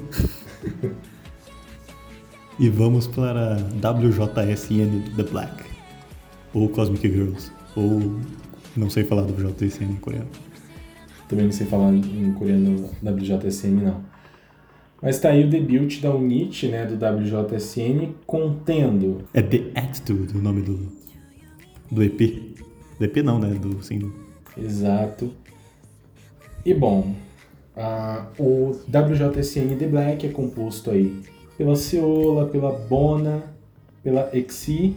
*laughs* e vamos para WJSN The Black. Ou Cosmic Girls. Ou não sei falar WJSN em coreano. Também não sei falar em coreano WJSN, não. Mas tá aí o debut da Unity, né, do WJSN, contendo. É The Attitude o nome do, do EP. Do EP não, né? Do single. Exato. E bom, a- o WJSN The Black é composto aí pela Seola, pela Bona, pela Exi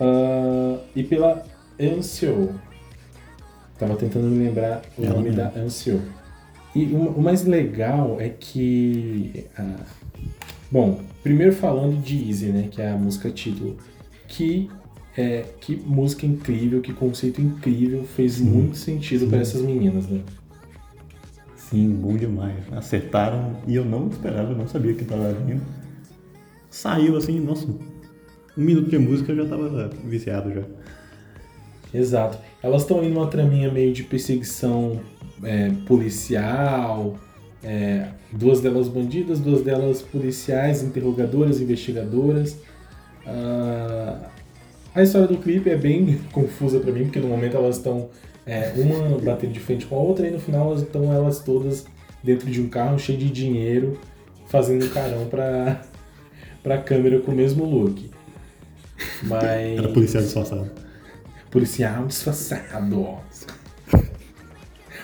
ah, e pela Anseo. Tava tentando me lembrar o Ela nome mesmo. da Anseo. E o, o mais legal é que. ah, bom, primeiro falando de Easy, né? Que é a música título. Que é, que música incrível, que conceito incrível, fez Sim. muito sentido para essas meninas, né? Sim, bom demais. Acertaram e eu não esperava, eu não sabia que tava vindo. Saiu assim, nossa, um minuto de música eu já tava viciado já. Exato. Elas estão indo numa traminha meio de perseguição é, policial, é, duas delas bandidas, duas delas policiais, interrogadoras, investigadoras. Ah, a história do clipe é bem *laughs* confusa pra mim, porque no momento elas estão é, uma batendo de frente com a outra e no final elas estão elas todas dentro de um carro cheio de dinheiro, fazendo um carão pra, *laughs* pra câmera com o mesmo look. Mas. Era policial disfarçado. Policial disfarçado.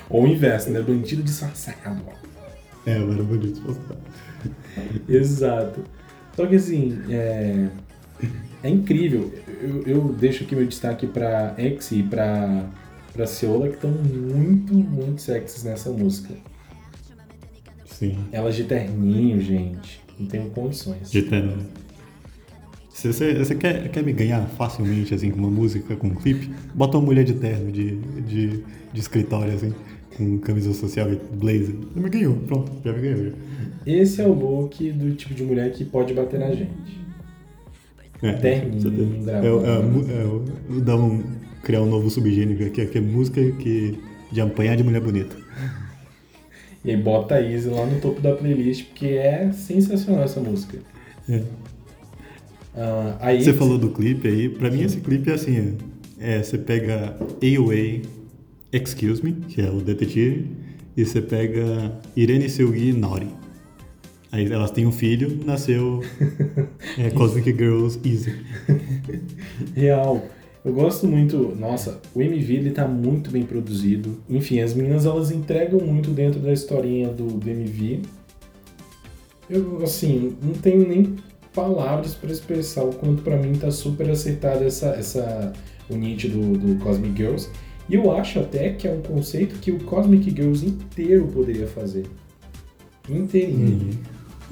Ou o inverso, né? Bandido disfarçado. É, eu era bonito disfarçado. Exato. Só que assim, é, é incrível. Eu, eu deixo aqui meu destaque pra X e pra, pra Seola, que estão muito, muito sexys nessa música. Sim. Elas de terninho, gente. Não tenho condições. De terno. Se você, você quer, quer me ganhar facilmente, assim, com uma música, com um clipe, bota uma mulher de terno, de, de, de escritório, assim, com camisa social e blazer. Você me ganhou, pronto, já me ganhou. já. Esse é o look do tipo de mulher que pode bater na gente. É, Terninho, tem- é, o- é, é, dá um, criar um novo subgênero aqui, que é música que, de apanhar de mulher bonita. E aí bota a Izzy lá no topo da playlist, porque é sensacional essa música. É. Ah, aí Você falou do clipe aí, pra mim esse clipe é assim, é, você pega AOA Excuse Me, que é o detetive, e você pega Irene Seugi Nori. Aí elas têm um filho, nasceu *laughs* é, Cosmic Girls Easy. Real. Eu gosto muito. Nossa, o MV ele tá muito bem produzido. Enfim, as meninas elas entregam muito dentro da historinha do, do MV. Eu, assim, não tenho nem palavras para expressar o quanto pra mim tá super acertada essa, essa unite do, do Cosmic Girls. E eu acho até que é um conceito que o Cosmic Girls inteiro poderia fazer. Inteirinho.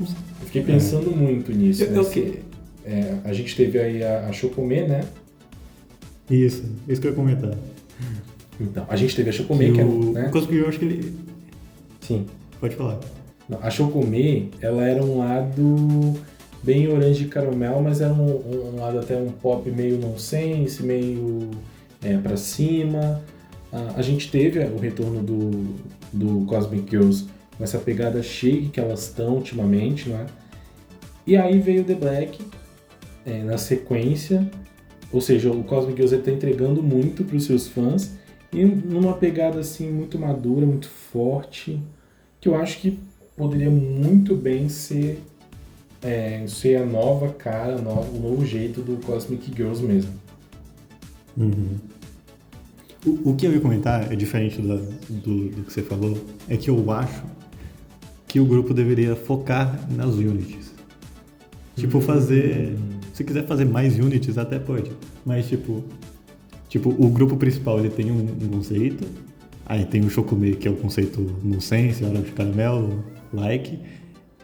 Eu fiquei pensando muito nisso. Eu- né? eu que- é, a gente teve aí a, a Chocomê, né? Isso, isso que eu ia comentar. Então, a gente teve a Chocomê, Que que é, o né? Cosmic Girl, eu acho que ele... Sim. Pode falar. A Chocomê, ela era um lado bem orange caramel, mas era um, um, lado até um pop meio nonsense, meio é, pra cima. A, a gente teve o retorno do, do Cosmic Girls com essa pegada shake que elas estão ultimamente, né? E aí veio The Black é, na sequência, ou seja, o Cosmic Girls está entregando muito para os seus fãs e numa pegada assim muito madura, muito forte, que eu acho que poderia muito bem ser é, ser a nova cara, o novo jeito do Cosmic Girls mesmo. Uhum. O, o, que eu ia comentar é diferente do, do, do, que você falou, é que eu acho que o grupo deveria focar nas units. Tipo, fazer. Uhum. Se quiser fazer mais units, até pode. Mas, tipo. Tipo, o grupo principal ele tem um, um conceito. Aí tem o Chokumei, que é o conceito no Sense, hora de caramelo, like.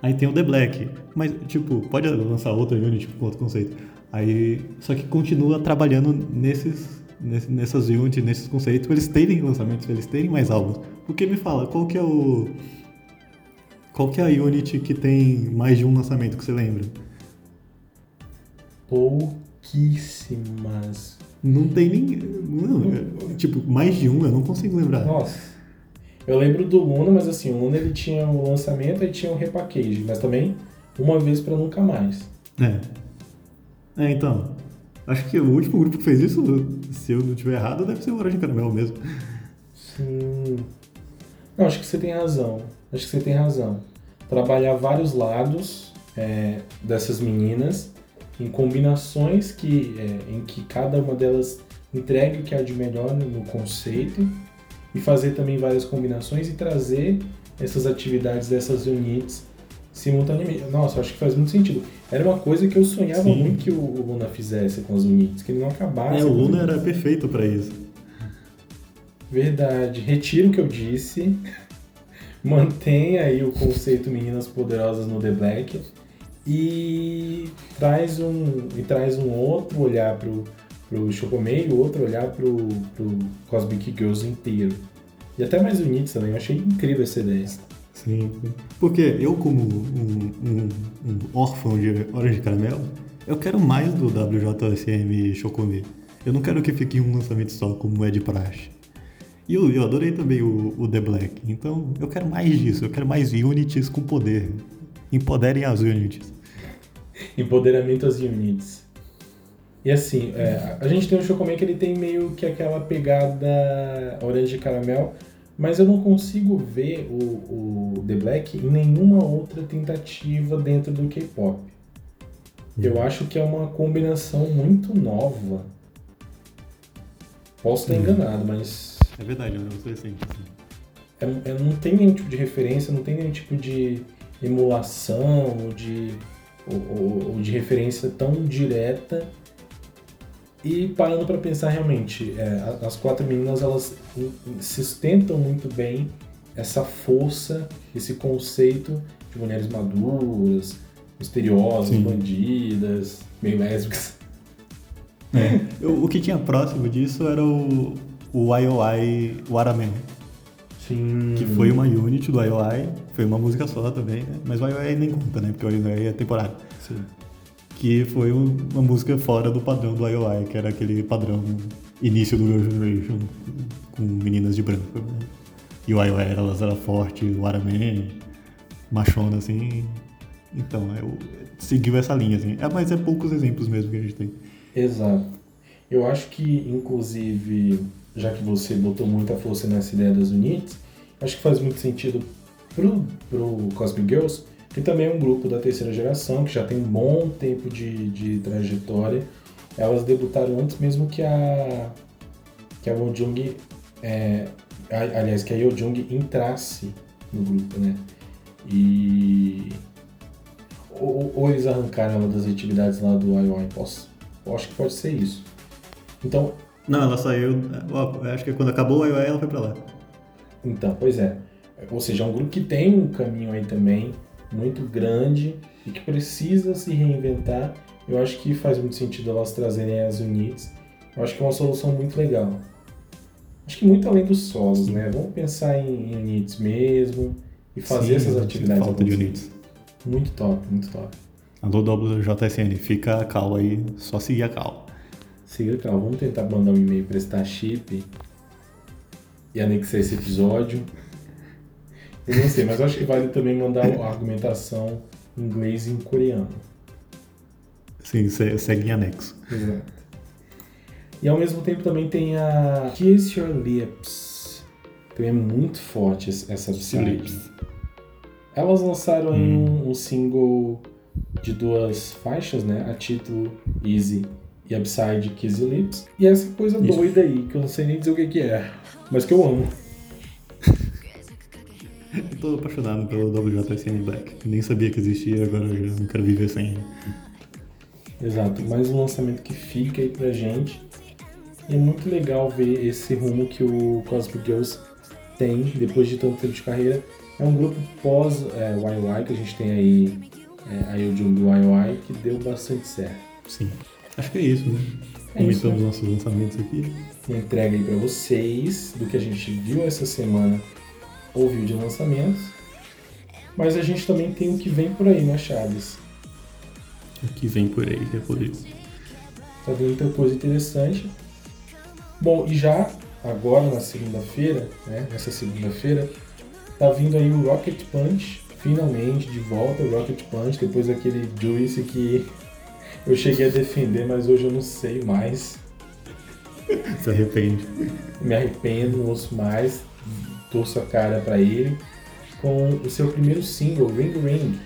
Aí tem o The Black. Mas, tipo, pode lançar outra unit com outro conceito. Aí, só que continua trabalhando nesses, nessas units, nesses conceitos, pra eles terem lançamentos, pra eles terem mais álbuns. Porque me fala, qual que é o. Qual que é a unit que tem mais de um lançamento que você lembra? Pouquíssimas. Não tem nem. Não, tipo, mais de um eu não consigo lembrar. Nossa. Eu lembro do Luna, mas assim, o Luna ele tinha o um lançamento e tinha o um repackage, mas também uma vez para nunca mais. É. É, então. Acho que o último grupo que fez isso, se eu não estiver errado, deve ser o Orange Caramel mesmo. Sim. Não, acho que você tem razão. Acho que você tem razão. Trabalhar vários lados é, dessas meninas em combinações que, é, em que cada uma delas entregue o que há de melhor no conceito e fazer também várias combinações e trazer essas atividades dessas units simultaneamente. Nossa, acho que faz muito sentido. Era uma coisa que eu sonhava Sim. muito que o Luna fizesse com as units, que ele não acabasse. É, o Luna era perfeito para isso. Verdade. Retiro o que eu disse. *laughs* Mantenha aí o conceito Meninas Poderosas no The Black e traz um e traz um outro olhar pro pro Chocomei e o outro olhar pro, pro Cosmic Girls inteiro. E até mais unidos também, eu achei incrível essa ideia. Sim, porque eu como um, um, um órfão de Horas de Caramelo, eu quero mais do WJSM Chocomei. Eu não quero que fique um lançamento só, como é de praxe. E eu, eu adorei também o, o, The Black. Então eu quero mais disso, eu quero mais units com poder. Empoderem as units. Empoderamento às units. E assim, é, a gente tem o Chocomé que ele tem meio que aquela pegada orange caramel, mas eu não consigo ver o, o The Black em nenhuma outra tentativa dentro do K-pop. Eu uhum. acho que é uma combinação muito nova. Posso estar uhum. enganado, mas. É verdade, eu não sei assim. É, é, não tem nenhum tipo de referência, não tem nenhum tipo de emulação ou de, ou, ou, ou de referência tão direta e parando para pensar realmente, é, as quatro meninas elas sustentam muito bem essa força, esse conceito de mulheres maduras, misteriosas, Sim. bandidas, meio lésbicas. É. *laughs* o que tinha próximo disso era o, o IOI Waraman. Sim. Que foi uma unit do IOI, foi uma música só também, né? mas o IOI nem conta, né? Porque o IOI é temporário. Sim que foi uma música fora do padrão do IOI, que era aquele padrão início do Girl Generation com meninas de branco. Né? E o IOI elas era forte, o Araman, machona assim. Então, eu seguiu essa linha assim. É, mas é poucos exemplos mesmo que a gente tem. Exato. Eu acho que, inclusive, já que você botou muita força nessa ideia das units, acho que faz muito sentido pro, pro Cosmic Girls que também um grupo da terceira geração, que já tem um bom tempo de, de trajetória. Elas debutaram antes mesmo que a que a Wojung, é, aliás, que a Yojung entrasse no grupo, né? E ou, ou, eles arrancaram ela das atividades lá do IOI, posso, eu acho que pode ser isso. Então, não, ela saiu, acho que quando acabou o IOI ela foi para lá. Então, pois é. Ou seja, é um grupo que tem um caminho aí também muito grande e que precisa se reinventar. Eu acho que faz muito sentido elas trazerem as units. Eu acho que é uma solução muito legal. Acho que muito além dos solos, né? Vamos pensar em, em units mesmo e fazer Sim, essas atividades. Falta de units. Muito top, muito top. Alô, WJSN, fica a cal aí, só seguir a cal. Siga, cara, vamos tentar mandar um e-mail pra Starship e anexar esse episódio. Eu não sei, mas acho que vale também mandar a argumentação em inglês e em coreano. Sim, se- segue em anexo. Exato. E ao mesmo tempo também tem a Kiss Your Lips. Também é muito forte essa site. Elas lançaram Hum. um, um single de duas faixas, né? A título Easy e Upside Kiss Your Lips. E essa coisa Isso. doida aí, que eu não sei nem dizer o que, que é, mas que eu amo. Eu *laughs* tô apaixonado pelo WJSN Black. Nem sabia que existia, agora eu já não quero viver sem ele. Exato, mais um lançamento que fica aí pra gente. E é muito legal ver esse rumo que o Cosmic Girls tem depois de tanto tempo de carreira. É um grupo pós é, YY, que a gente tem aí é, a Yojun do YY, que deu bastante certo. Sim. Acho que é isso, né? É isso, Comentamos nossos lançamentos aqui. Uma entrega aí pra vocês do que a gente viu essa semana, ouviu de lançamentos. Mas a gente também tem o que vem por aí, né, Chaves? O que vem por aí depois. Tá vindo muita coisa interessante. Bom, e já agora na segunda-feira, né? Nessa segunda-feira, tá vindo aí o Rocket Punch, finalmente de volta o Rocket Punch, depois daquele Juice que *laughs* eu cheguei a defender, mas hoje eu não sei mais. *laughs* Se arrepende. Me arrependo, não ouço mais, torço a cara pra ele, com o seu primeiro single, Ring Ring.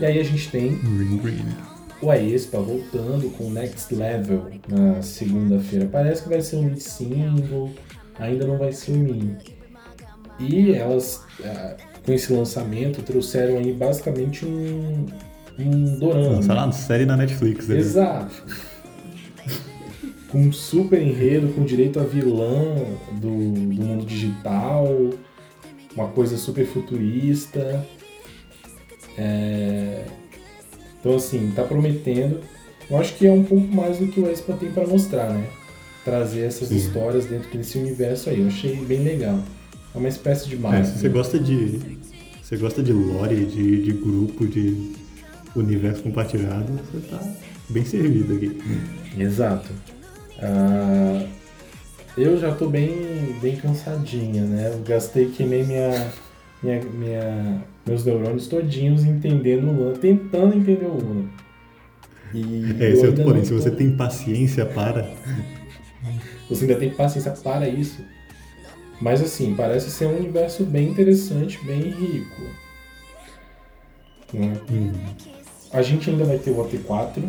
E aí a gente tem Ring Green. o Aespa voltando com o Next Level na segunda-feira. Parece que vai ser um lead single, ainda não vai ser um mini. E elas, ah, com esse lançamento, trouxeram aí basicamente um, um dorama. Lançaram uma série na Netflix. né? Exato. Com um super enredo, com direito a vilã do, do mundo digital, uma coisa super futurista. É, Então, assim, tá prometendo. Eu acho que é um pouco mais do que o Espa tem pra mostrar, né? Trazer essas Sim. histórias dentro desse universo aí. Eu achei bem legal. É uma espécie de É, Marvel. se você gosta de. Você gosta de lore, de, de grupo, de universo compartilhado, você tá bem servido aqui. Exato. Ah, eu já tô bem, bem cansadinha, né? Eu gastei, queimei minha, minha, minha, meus neurônios todinhos entendendo o Luna, tentando entender o Luna. E É, esse é outro porém, se você tem paciência para. Você ainda tem paciência para isso. Mas assim, parece ser um universo bem interessante, bem rico. Né? Hum, A gente ainda vai ter o OT4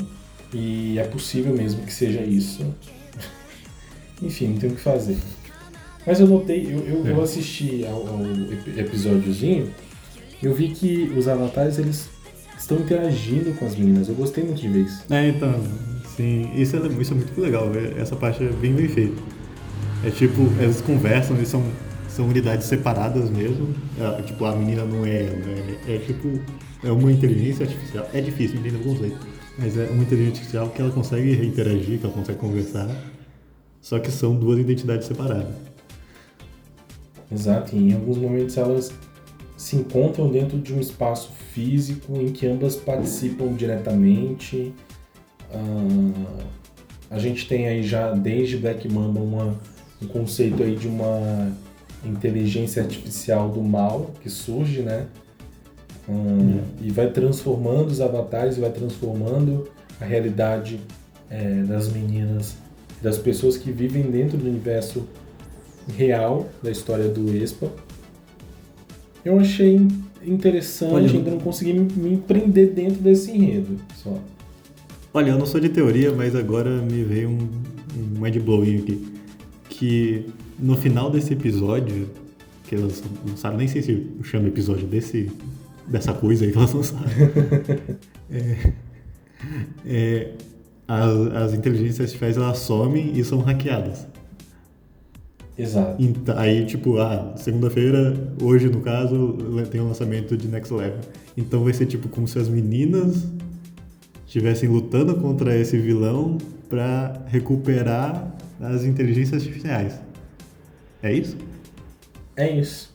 e é possível mesmo que seja isso. Enfim, não tem o que fazer. Mas eu notei, eu, eu, eu É. assisti ao, ao ep- episódiozinho eu vi que os avatares eles estão interagindo com as meninas. Eu gostei muito de ver isso. É, então, sim, isso é, isso é muito legal, é- essa parte é bem bem feita. É tipo, elas conversam, eles são, são unidades separadas mesmo. É, tipo, a menina não é ela, né? é, tipo, é uma inteligência artificial. É difícil entender o conceito, mas é uma inteligência artificial que ela consegue interagir, que ela consegue conversar, só que são duas identidades separadas. Exato, e em alguns momentos elas se encontram dentro de um espaço físico em que ambas participam diretamente. Ah, a gente tem aí já desde Black Mamba uma, um conceito aí de uma inteligência artificial do mal que surge, né? Ah, E vai transformando os avatares, vai transformando a realidade eh, das meninas, das pessoas que vivem dentro do universo real da história do Espa. Eu achei interessante, Olha, ainda não consegui me, prender dentro desse enredo. Só. Olha, eu não sou de teoria, mas agora me veio um, um mind blowing aqui. Que no final desse episódio, que elas lançaram, nem sei se chama episódio desse, dessa coisa aí que elas lançaram. *laughs* é, é, as, as inteligências artificiais elas somem e são hackeadas. Exato. Então, aí, tipo, ah, segunda-feira, hoje no caso, tem o lançamento de Next Level. Então vai ser tipo como se as meninas estivessem lutando contra esse vilão pra recuperar as inteligências artificiais. É isso? É isso.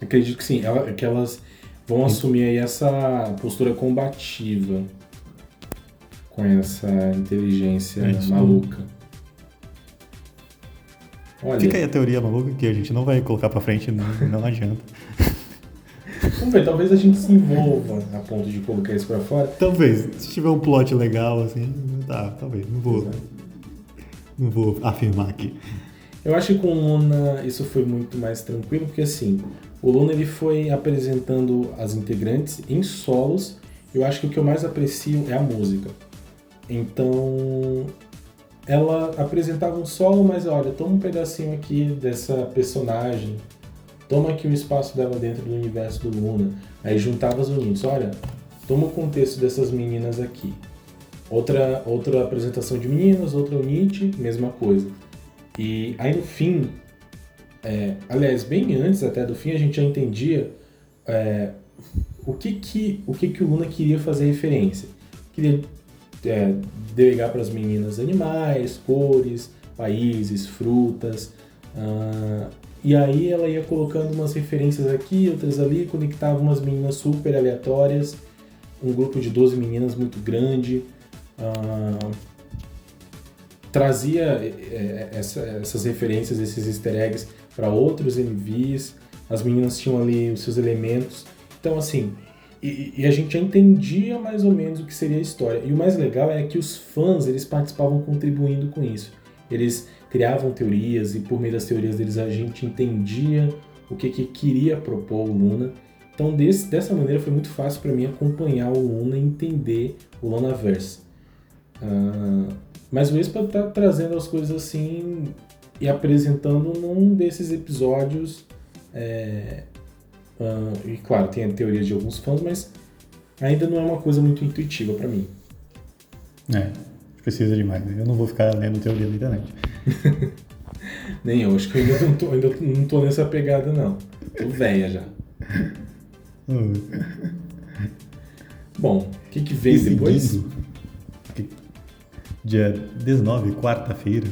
Acredito que sim, ela, que elas vão assumir aí essa postura combativa com essa inteligência É isso. maluca. Olha, Fica aí a teoria maluca que a gente não vai colocar pra frente, não, não adianta. *laughs* vamos ver, talvez a gente se envolva a ponto de colocar isso pra fora. Talvez, se tiver um plot legal, assim, tá, talvez. Não vou, não vou afirmar aqui. Eu acho que com o Luna isso foi muito mais tranquilo, porque assim, o Luna ele foi apresentando as integrantes em solos. Eu acho que o que eu mais aprecio é a música. Então, ela apresentava um solo, mas olha, toma um pedacinho aqui dessa personagem, toma aqui o espaço dela dentro do universo do Luna. Aí juntava os unidos, olha, toma o contexto dessas meninas aqui. Outra, outra apresentação de meninas, outra unite, mesma coisa. E aí no fim, é, aliás, bem antes até do fim, a gente já entendia é, o, que, que, o que, que o Luna queria fazer referência. Queria é, delegar para as meninas animais, cores, países, frutas. ah, e aí ela ia colocando umas referências aqui, outras ali, conectava umas meninas super aleatórias, um grupo de 12 meninas muito grande. ah, trazia é, essa- essas referências, esses easter eggs para outros MVs. As meninas tinham ali os seus elementos. Então, assim, e, e a gente já entendia mais ou menos o que seria a história. E o mais legal é que os fãs, eles participavam contribuindo com isso. Eles criavam teorias e por meio das teorias deles a gente entendia o que, que queria propor o Luna. Então, desse, dessa maneira foi muito fácil para mim acompanhar o Luna e entender o Lunaverse. Ah, mas o Espa tá trazendo as coisas assim e apresentando num desses episódios. é, ah, e claro, tem a teoria de alguns fãs, mas ainda não é uma coisa muito intuitiva para mim. É, precisa demais. Eu não vou ficar lendo teoria na internet. *laughs* Nem eu, acho que eu ainda não tô, ainda não tô nessa pegada, não. Tô velha já. *laughs* Bom, o que, que vem depois? seguindo, dia 19, quarta-feira,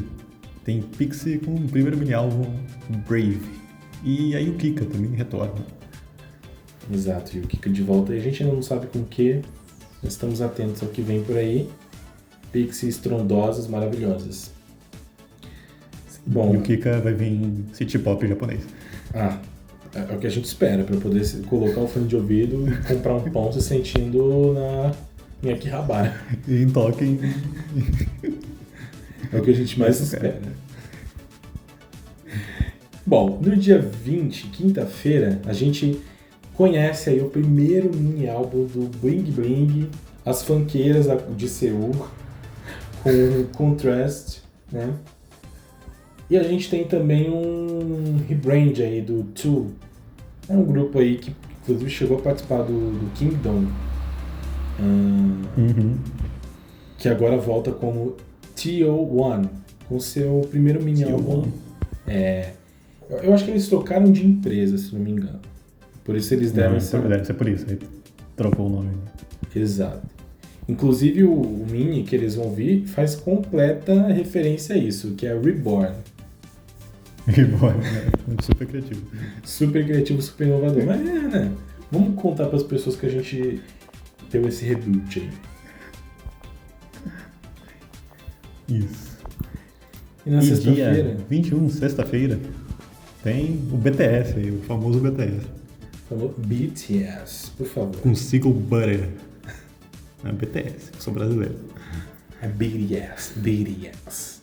tem Pixie com o primeiro mini álbum Brave. E aí o Kika também retorna. Exato, e o Kika de volta. A gente ainda não sabe com o que, mas estamos atentos ao que vem por aí. Pixies estrondosas, maravilhosas. Bom, E o Kika vai vir city pop japonês. ah, é é o que a gente espera, para poder colocar o fone de ouvido e comprar um *laughs* pão se sentindo na, em Akihabara. E em Tóquio, É o que a gente mais espera. Bom, no dia 20, quinta-feira, a gente conhece aí o primeiro mini álbum do Bling Bling, As Funkeiras da- de Seul, com Contrast, né? E a gente tem também um rebrand aí do Two. É um grupo aí que inclusive chegou a participar do, do Kingdom. Ahn, Uhum. que agora volta como TO1, com seu primeiro mini TO1. álbum. É, eu acho que eles trocaram de empresa, se não me engano. Por isso eles deram Não, essa. Deve ser por isso, aí trocou o nome. Exato. Inclusive o, o mini que eles vão vir faz completa referência a isso, que é Reborn. Reborn, né? Super criativo. Super criativo, super inovador. Mas é, né? Vamos contar para as pessoas que a gente deu esse reboot aí. Isso. E na sexta-feira. dia 21, sexta-feira, tem o BTS, aí, o famoso BTS. Falou BTS, por favor. Com Sickle Butter. É BTS, sou brasileiro. É BTS, BTS.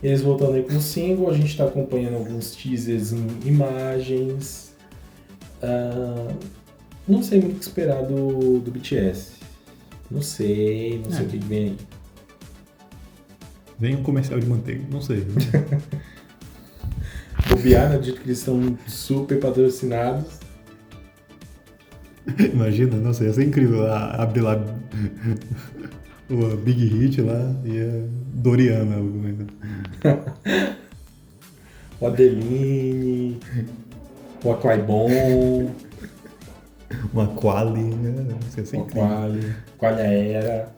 Eles voltando aí com o single, a gente tá acompanhando alguns teasers em imagens. Ah, não sei muito o que esperar do, do BTS. Não sei, não sei É. o que que vem aí. Vem um comercial de manteiga, não sei. *laughs* Bobear, né? Dito que eles estão super patrocinados. *laughs* Imagina, não sei, ia ser incrível a- abrir lá o Big Hit lá e a Doriana. o- *laughs* O Adeline, o Aquaibon, Uma Quali, né? Isso ia ser o incrível. Quali, Qualia Era.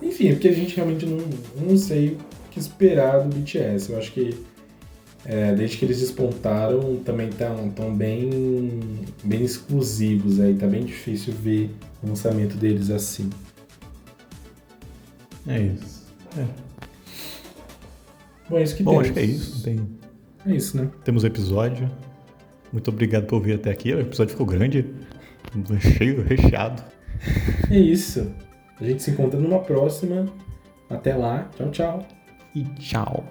Enfim, é porque a gente realmente não, não sei o que esperar do BTS. Eu acho que é, desde que eles despontaram, também estão tão bem, bem exclusivos aí. Tá bem difícil ver o lançamento deles assim. É isso. É. Bom, é isso que Bom, temos. acho que é isso. Tem, É isso, né? temos episódio. Muito obrigado por vir até aqui. O episódio ficou grande, *laughs* cheio, recheado. É isso. A gente se encontra numa próxima. Até lá. Tchau, tchau. E tchau.